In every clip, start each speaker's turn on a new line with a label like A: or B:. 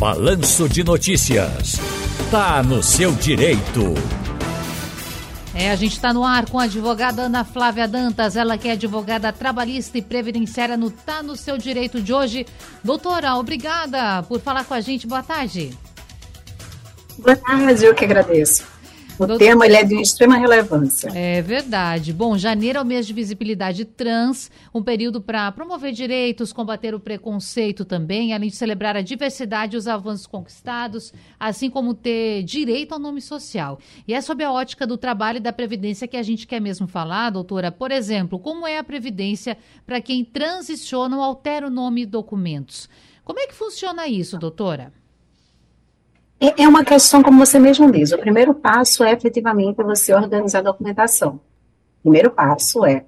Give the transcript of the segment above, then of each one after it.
A: Balanço de Notícias. Tá no seu direito.
B: É, a gente está no ar com a advogada Ana Flávia Dantas, ela que é advogada trabalhista e previdenciária no Tá no seu direito de hoje. Doutora, obrigada por falar com a gente. Boa tarde.
C: Boa tarde, eu que agradeço. O Doutor... tema ele é de extrema relevância.
B: É verdade. Bom, janeiro é o mês de visibilidade trans, um período para promover direitos, combater o preconceito também, além de celebrar a diversidade e os avanços conquistados, assim como ter direito ao nome social. E é sob a ótica do trabalho e da previdência que a gente quer mesmo falar, doutora. Por exemplo, como é a previdência para quem transiciona ou altera o nome e documentos? Como é que funciona isso, doutora?
C: É, é uma questão, como você mesmo diz, o primeiro passo é efetivamente você organizar a documentação. O primeiro passo é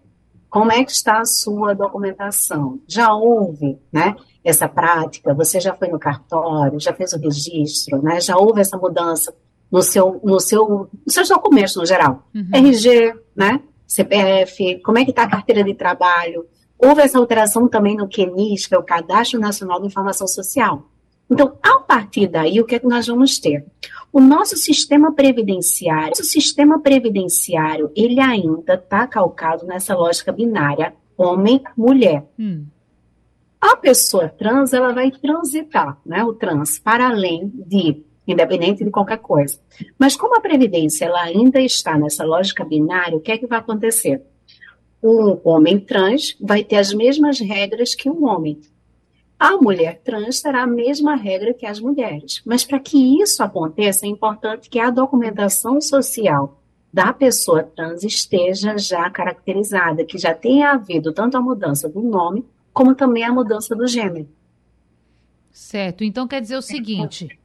C: como é que está a sua documentação? Já houve, né, essa prática? Você já foi no cartório, já fez o registro, né? Já houve essa mudança no seu, no seu, nos seus documentos no geral? Uhum. RG, né? CPF, como é que está a carteira de trabalho? Houve essa alteração também no QNIS, que é o Cadastro Nacional de Informação Social. Então, a partir daí, o que é que nós vamos ter? O nosso sistema previdenciário, o sistema previdenciário, ele ainda está calcado nessa lógica binária homem-mulher. Hum. A pessoa trans, ela vai transitar, né, o trans, para além de, independente de qualquer coisa. Mas como a previdência, ela ainda está nessa lógica binária, o que é que vai acontecer? Um homem trans vai ter as mesmas regras que um homem. A mulher trans terá a mesma regra que as mulheres. Mas para que isso aconteça, é importante que a documentação social da pessoa trans esteja já caracterizada, que já tenha havido tanto a mudança do nome, como também a mudança do gênero.
B: Certo. Então quer dizer o seguinte.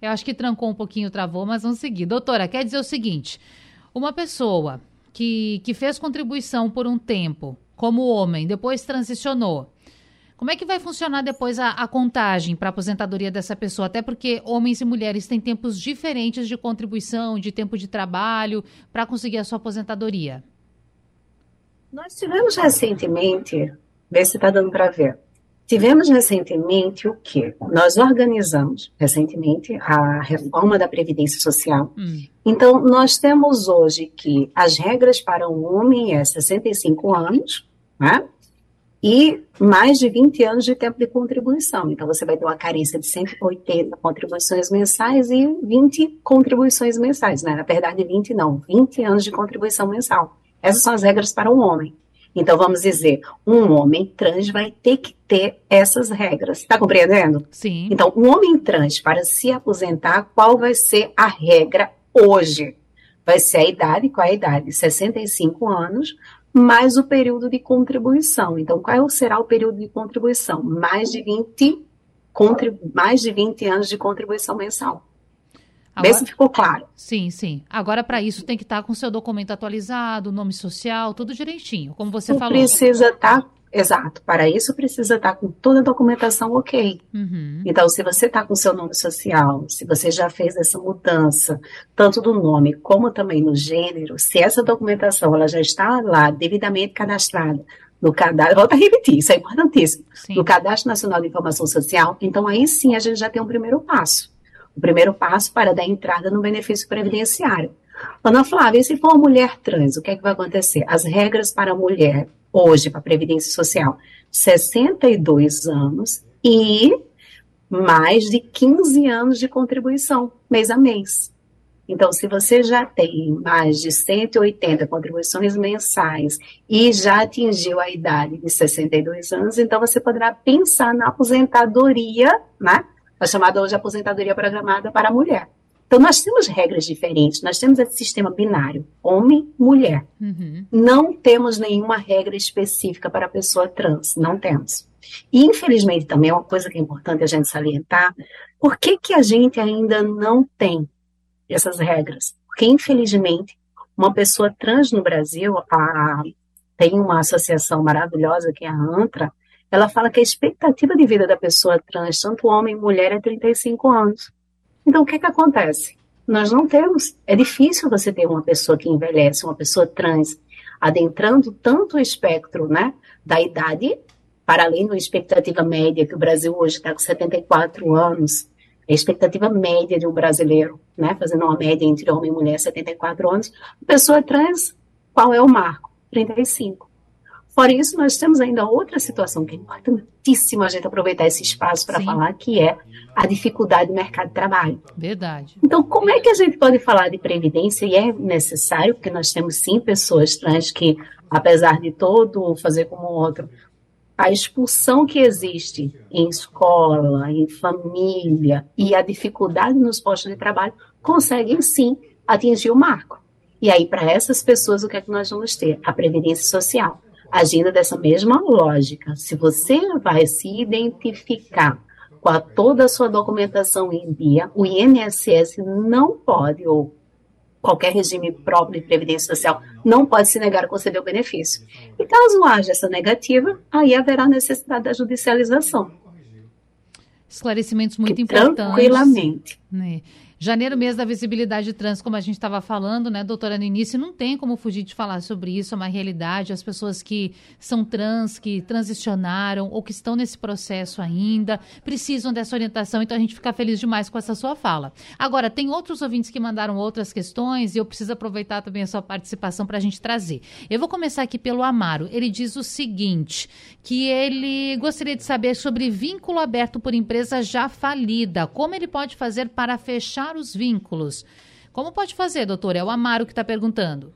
B: Eu acho que trancou um pouquinho, travou, mas vamos seguir. Doutora, quer dizer o seguinte: uma pessoa que, que fez contribuição por um tempo como homem, depois transicionou como é que vai funcionar depois a, a contagem para a aposentadoria dessa pessoa? Até porque homens e mulheres têm tempos diferentes de contribuição, de tempo de trabalho, para conseguir a sua aposentadoria.
C: Nós tivemos recentemente, vê se está dando para ver. Tivemos recentemente o quê? Nós organizamos recentemente a reforma da Previdência Social. Hum. Então, nós temos hoje que as regras para um homem é 65 anos, né? E mais de 20 anos de tempo de contribuição. Então, você vai ter uma carência de 180 contribuições mensais e 20 contribuições mensais, né? Na verdade, 20 não, 20 anos de contribuição mensal. Essas são as regras para um homem. Então, vamos dizer, um homem trans vai ter que ter essas regras. Está compreendendo?
B: Sim.
C: Então, um homem trans, para se aposentar, qual vai ser a regra hoje? Vai ser a idade, qual é a idade? 65 anos, mais o período de contribuição. Então, qual será o período de contribuição? Mais de 20, mais de 20 anos de contribuição mensal. Agora, Vê se ficou claro.
B: Sim, sim. Agora, para isso, tem que estar com o seu documento atualizado, nome social, tudo direitinho, como você falou.
C: Precisa estar Exato. Para isso precisa estar com toda a documentação ok. Uhum. Então, se você está com seu nome social, se você já fez essa mudança, tanto do nome como também no gênero, se essa documentação ela já está lá devidamente cadastrada no cadastro, volta a repetir, isso é importantíssimo, sim. no Cadastro Nacional de Informação Social, então aí sim a gente já tem um primeiro passo. O primeiro passo para dar entrada no benefício previdenciário. Ana Flávia, e se for uma mulher trans, o que é que vai acontecer? As regras para a mulher hoje para a Previdência Social 62 anos e mais de 15 anos de contribuição mês a mês. Então, se você já tem mais de 180 contribuições mensais e já atingiu a idade de 62 anos, então você poderá pensar na aposentadoria, né? A chamada hoje aposentadoria programada para a mulher. Então, nós temos regras diferentes, nós temos esse sistema binário, homem-mulher. Uhum. Não temos nenhuma regra específica para a pessoa trans, não temos. E, infelizmente, também é uma coisa que é importante a gente salientar, por que, que a gente ainda não tem essas regras? Porque, infelizmente, uma pessoa trans no Brasil, a, tem uma associação maravilhosa que é a ANTRA, ela fala que a expectativa de vida da pessoa trans, tanto homem e mulher, é 35 anos. Então, o que, que acontece? Nós não temos. É difícil você ter uma pessoa que envelhece, uma pessoa trans, adentrando tanto o espectro né, da idade, para além da expectativa média, que o Brasil hoje está com 74 anos, a expectativa média de um brasileiro, né, fazendo uma média entre homem e mulher, 74 anos, pessoa trans, qual é o marco? 35. Fora isso, nós temos ainda outra situação que é importantíssima a gente aproveitar esse espaço para falar, que é a dificuldade do mercado de trabalho.
B: Verdade.
C: Então, como é que a gente pode falar de previdência? E é necessário, porque nós temos sim pessoas trans que, apesar de todo fazer como o outro, a expulsão que existe em escola, em família e a dificuldade nos postos de trabalho conseguem sim atingir o marco. E aí, para essas pessoas, o que é que nós vamos ter? A previdência social agindo dessa mesma lógica. Se você vai se identificar com a, toda a sua documentação em dia, o INSS não pode, ou qualquer regime próprio de previdência social, não pode se negar a conceder o benefício. E caso haja essa negativa, aí haverá necessidade da judicialização.
B: Esclarecimentos muito que, importantes.
C: Tranquilamente.
B: Né? Janeiro, mês da visibilidade trans, como a gente estava falando, né, doutora Ninice, não tem como fugir de falar sobre isso, é uma realidade. As pessoas que são trans, que transicionaram ou que estão nesse processo ainda, precisam dessa orientação, então a gente fica feliz demais com essa sua fala. Agora, tem outros ouvintes que mandaram outras questões e eu preciso aproveitar também a sua participação para a gente trazer. Eu vou começar aqui pelo Amaro. Ele diz o seguinte, que ele gostaria de saber sobre vínculo aberto por empresa já falida. Como ele pode fazer para fechar os vínculos. Como pode fazer, doutor? É o Amaro que está perguntando.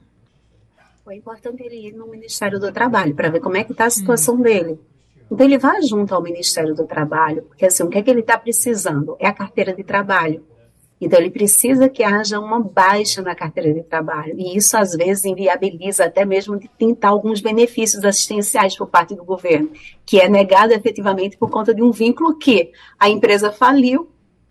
C: É importante ele ir no Ministério do Trabalho para ver como é que está a situação hum. dele. Então ele vai junto ao Ministério do Trabalho, porque assim, o que é que ele está precisando? É a carteira de trabalho. Então ele precisa que haja uma baixa na carteira de trabalho. E isso às vezes inviabiliza até mesmo de tentar alguns benefícios assistenciais por parte do governo, que é negado efetivamente por conta de um vínculo que a empresa faliu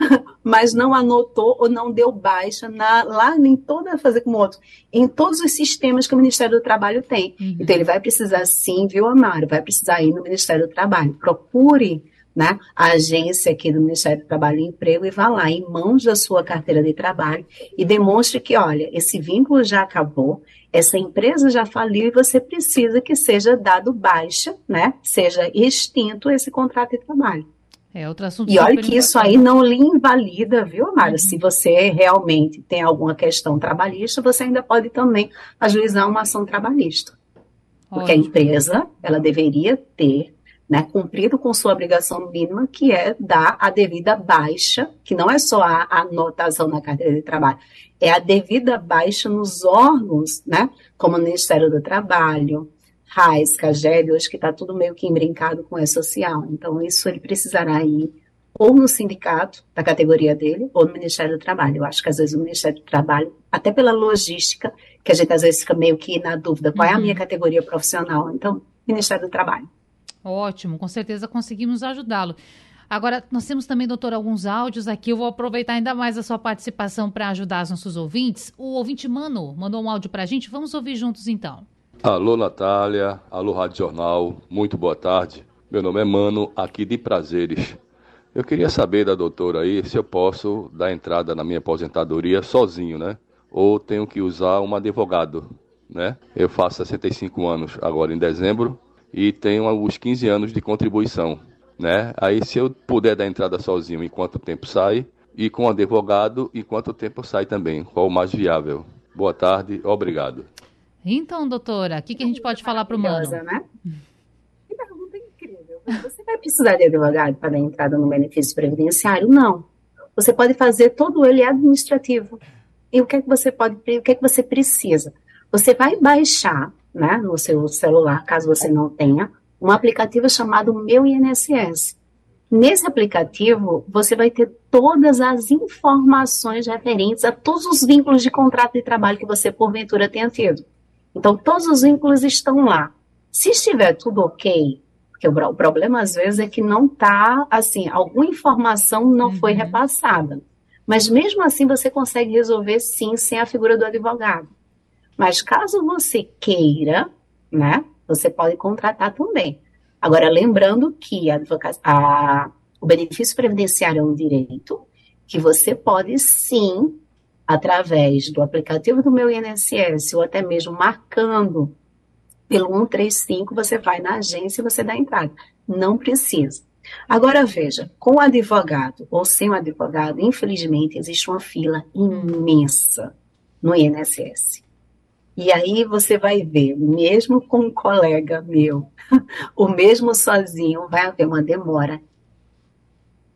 C: mas não anotou ou não deu baixa na, lá em toda, fazer como outro, em todos os sistemas que o Ministério do Trabalho tem. Uhum. Então ele vai precisar sim, viu, Amaro? Vai precisar ir no Ministério do Trabalho. Procure né, a agência aqui do Ministério do Trabalho e Emprego e vá lá em mãos da sua carteira de trabalho e demonstre que, olha, esse vínculo já acabou, essa empresa já faliu e você precisa que seja dado baixa, né, seja extinto esse contrato de trabalho.
B: É outro assunto.
C: E olha que isso aí não lhe invalida, viu, Mara? Uhum. Se você realmente tem alguma questão trabalhista, você ainda pode também ajuizar uma ação trabalhista. Porque a empresa, ela deveria ter né, cumprido com sua obrigação mínima, que é dar a devida baixa, que não é só a anotação na carteira de trabalho, é a devida baixa nos órgãos, né, como o Ministério do Trabalho, RAIS, CAGED, hoje que está tudo meio que embrincado com E-Social. Então, isso ele precisará ir ou no sindicato da categoria dele, ou no Ministério do Trabalho. Eu acho que às vezes o Ministério do Trabalho, até pela logística, que a gente às vezes fica meio que na dúvida, qual uhum. é a minha uhum. categoria profissional? Então, Ministério do Trabalho.
B: Ótimo, com certeza conseguimos ajudá-lo. Agora, nós temos também, doutor, alguns áudios aqui. Eu vou aproveitar ainda mais a sua participação para ajudar os nossos ouvintes. O ouvinte Mano mandou um áudio para a gente. Vamos ouvir juntos então.
D: Alô, Natália. Alô, Rádio Jornal. Muito boa tarde. Meu nome é Mano, aqui de Prazeres. Eu queria saber da doutora aí se eu posso dar entrada na minha aposentadoria sozinho, né? Ou tenho que usar um advogado, né? Eu faço 65 anos agora em dezembro e tenho uns 15 anos de contribuição, né? Aí se eu puder dar entrada sozinho, em quanto tempo sai? E com advogado, em quanto tempo sai também? Qual o mais viável? Boa tarde, obrigado.
B: Então, doutora, o que, que a gente pode falar para o Mano?
C: Né? Que pergunta incrível. Você vai precisar de advogado para dar entrada no benefício previdenciário? Não. Você pode fazer todo ele administrativo. E o que é que você pode, o que é que você precisa? Você vai baixar, né, no seu celular, caso você não tenha, um aplicativo chamado Meu INSS. Nesse aplicativo, você vai ter todas as informações referentes a todos os vínculos de contrato de trabalho que você porventura tenha tido. Então, todos os vínculos estão lá. Se estiver tudo ok, porque o, problema às vezes é que não está, assim, alguma informação não uhum. foi repassada. Mas mesmo assim você consegue resolver sim sem a figura do advogado. Mas caso você queira, né, você pode contratar também. Agora, lembrando que a, a, o benefício previdenciário é um direito que você pode sim através do aplicativo do meu INSS ou até mesmo marcando pelo 135, você vai na agência e você dá entrada. Não precisa. Agora veja, com advogado ou sem advogado, infelizmente existe uma fila imensa no INSS. E aí você vai ver, mesmo com um colega meu, o mesmo sozinho, vai haver uma demora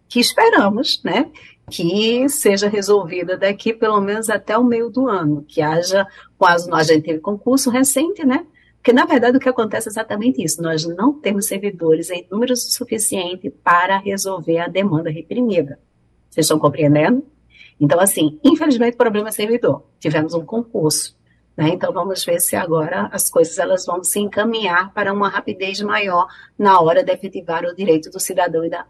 C: que esperamos, né, que seja resolvida daqui pelo menos até o meio do ano, que haja quase a gente teve concurso recente, né? Porque na verdade o que acontece é exatamente isso, nós não temos servidores em números suficiente para resolver a demanda reprimida. Vocês estão compreendendo? Então assim, infelizmente o problema é servidor. Tivemos um concurso, né? Então vamos ver se agora as coisas elas vão se encaminhar para uma rapidez maior na hora de efetivar o direito do cidadão e da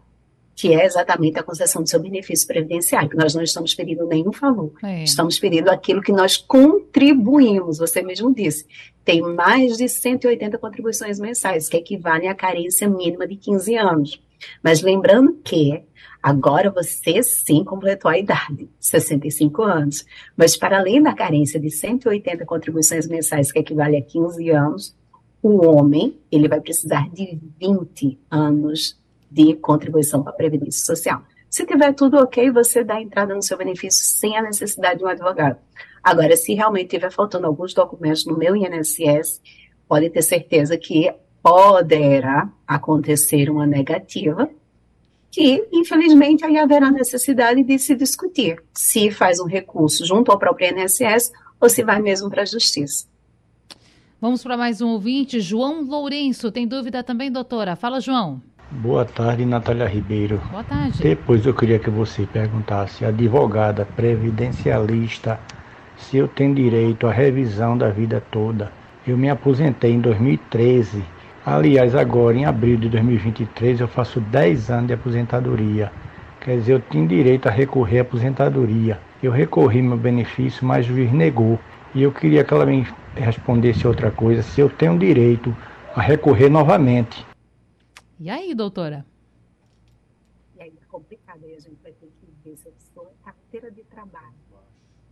C: que é exatamente a concessão do seu benefício previdenciário, que nós não estamos pedindo nenhum favor, é. estamos pedindo aquilo que nós contribuímos, você mesmo disse, tem mais de 180 contribuições mensais, que equivalem à carência mínima de 15 anos. Mas lembrando que agora você sim completou a idade, 65 anos, mas para além da carência de 180 contribuições mensais, que equivale a 15 anos, o homem, ele vai precisar de 20 anos de contribuição para a Previdência Social. Se tiver tudo ok, você dá entrada no seu benefício sem a necessidade de um advogado. Agora, se realmente tiver faltando alguns documentos no meu INSS, pode ter certeza que poderá acontecer uma negativa, que infelizmente aí haverá necessidade de se discutir se faz um recurso junto ao próprio INSS ou se vai mesmo para a Justiça.
B: Vamos para mais um ouvinte, João Lourenço. Tem dúvida também, doutora? Fala, João.
E: Boa tarde, Natália Ribeiro.
B: Boa tarde.
E: Depois eu queria que você perguntasse, advogada previdencialista, se eu tenho direito à revisão da vida toda. Eu me aposentei em 2013. Aliás, agora em abril de 2023 eu faço 10 anos de aposentadoria. Quer dizer, eu tinha direito a recorrer à aposentadoria. Eu recorri meu benefício, mas o juiz negou. E eu queria que ela me respondesse outra coisa, se eu tenho direito a recorrer novamente.
B: E aí, doutora?
C: E aí é complicado, aí a gente vai ter que ver se a pessoa é carteira de trabalho.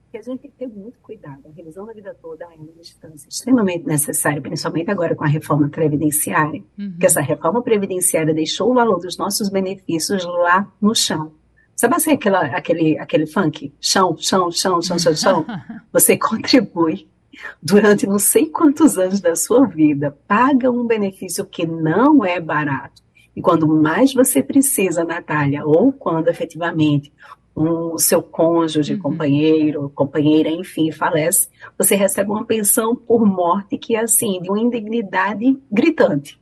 C: Porque a gente tem que ter muito cuidado. A revisão da vida toda é uma instância extremamente necessária, principalmente agora com a reforma previdenciária, uhum. porque essa reforma previdenciária deixou o valor dos nossos benefícios lá no chão. Sabe assim, aquela, aquele, aquele funk? Chão, chão, chão, chão, chão, chão. Você contribui durante não sei quantos anos da sua vida, paga um benefício que não é barato. E quando mais você precisa, Natália, ou quando efetivamente o um, seu cônjuge, uhum. companheiro, companheira, enfim, falece, você recebe uma pensão por morte que é assim, de uma indignidade gritante.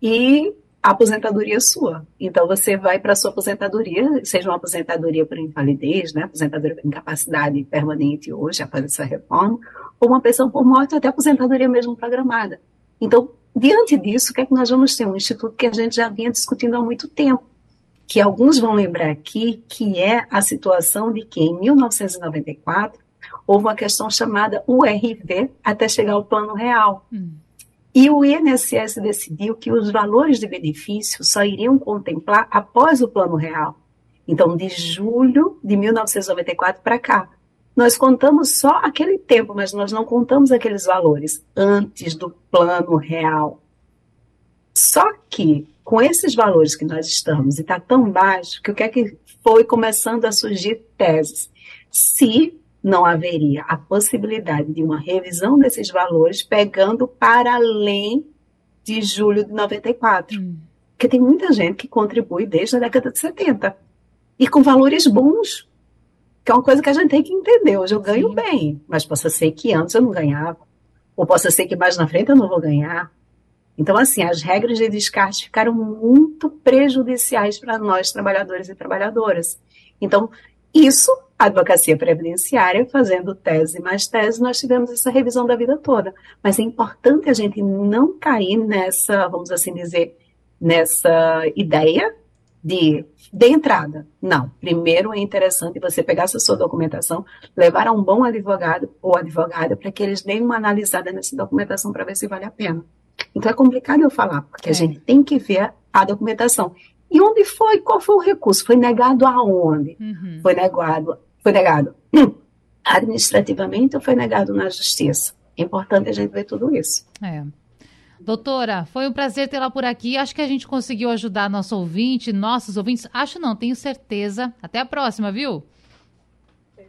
C: E a aposentadoria sua. Então você vai para sua aposentadoria, seja uma aposentadoria por invalidez, né, aposentadoria por incapacidade permanente hoje, após essa reforma, ou uma pensão por morte, ou até aposentadoria mesmo programada. Então, diante disso, o que é que nós vamos ter? Um instituto que a gente já vinha discutindo há muito tempo, que alguns vão lembrar aqui, que é a situação de que em 1994 houve uma questão chamada URV até chegar ao plano real. Hum. E o INSS decidiu que os valores de benefício só iriam contemplar após o plano real. Então, de julho de 1994 para cá. Nós contamos só aquele tempo, mas nós não contamos aqueles valores antes do plano real. Só que, com esses valores que nós estamos, e está tão baixo, que o que é que foi começando a surgir teses? Se não haveria a possibilidade de uma revisão desses valores pegando para além de julho de 94. Hum. Porque tem muita gente que contribui desde a década de 70 e com valores bons, que é uma coisa que a gente tem que entender. Hoje eu ganho Sim. bem, mas possa ser que antes eu não ganhava, ou possa ser que mais na frente eu não vou ganhar. Então, assim, as regras de descarte ficaram muito prejudiciais para nós, trabalhadores e trabalhadoras. Então, isso advocacia previdenciária, fazendo tese mais tese, nós tivemos essa revisão da vida toda. Mas é importante a gente não cair nessa, vamos assim dizer, nessa ideia de, de entrada. Não. Primeiro é interessante você pegar essa sua documentação, levar a um bom advogado ou advogada para que eles deem uma analisada nessa documentação para ver se vale a pena. Então é complicado eu falar, porque é. a gente tem que ver a documentação. E onde foi? Qual foi o recurso? Foi negado aonde? Uhum. Foi negado foi negado administrativamente ou foi negado na justiça. É importante a gente ver tudo isso.
B: É. Doutora, foi um prazer tê-la por aqui. Acho que a gente conseguiu ajudar nosso ouvinte, nossos ouvintes. Acho não, tenho certeza. Até a próxima, viu?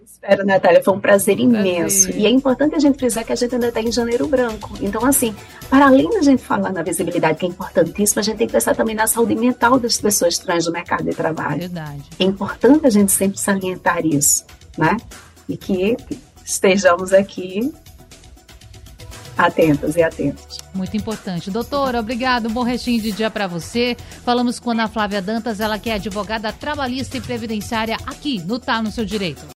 C: Espero, Natália, foi um prazer imenso. Prazer. E é importante a gente frisar que a gente ainda está em janeiro branco. Então, assim, para além da gente falar na visibilidade, que é importantíssima, a gente tem que pensar também na saúde mental das pessoas trans no mercado de trabalho.
B: Verdade.
C: É importante a gente sempre salientar isso, né? E que estejamos aqui atentas e atentos.
B: Muito importante. Doutora, obrigado. Um bom restinho de dia para você. Falamos com a Ana Flávia Dantas, ela que é advogada trabalhista e previdenciária aqui no Tá no Seu Direito.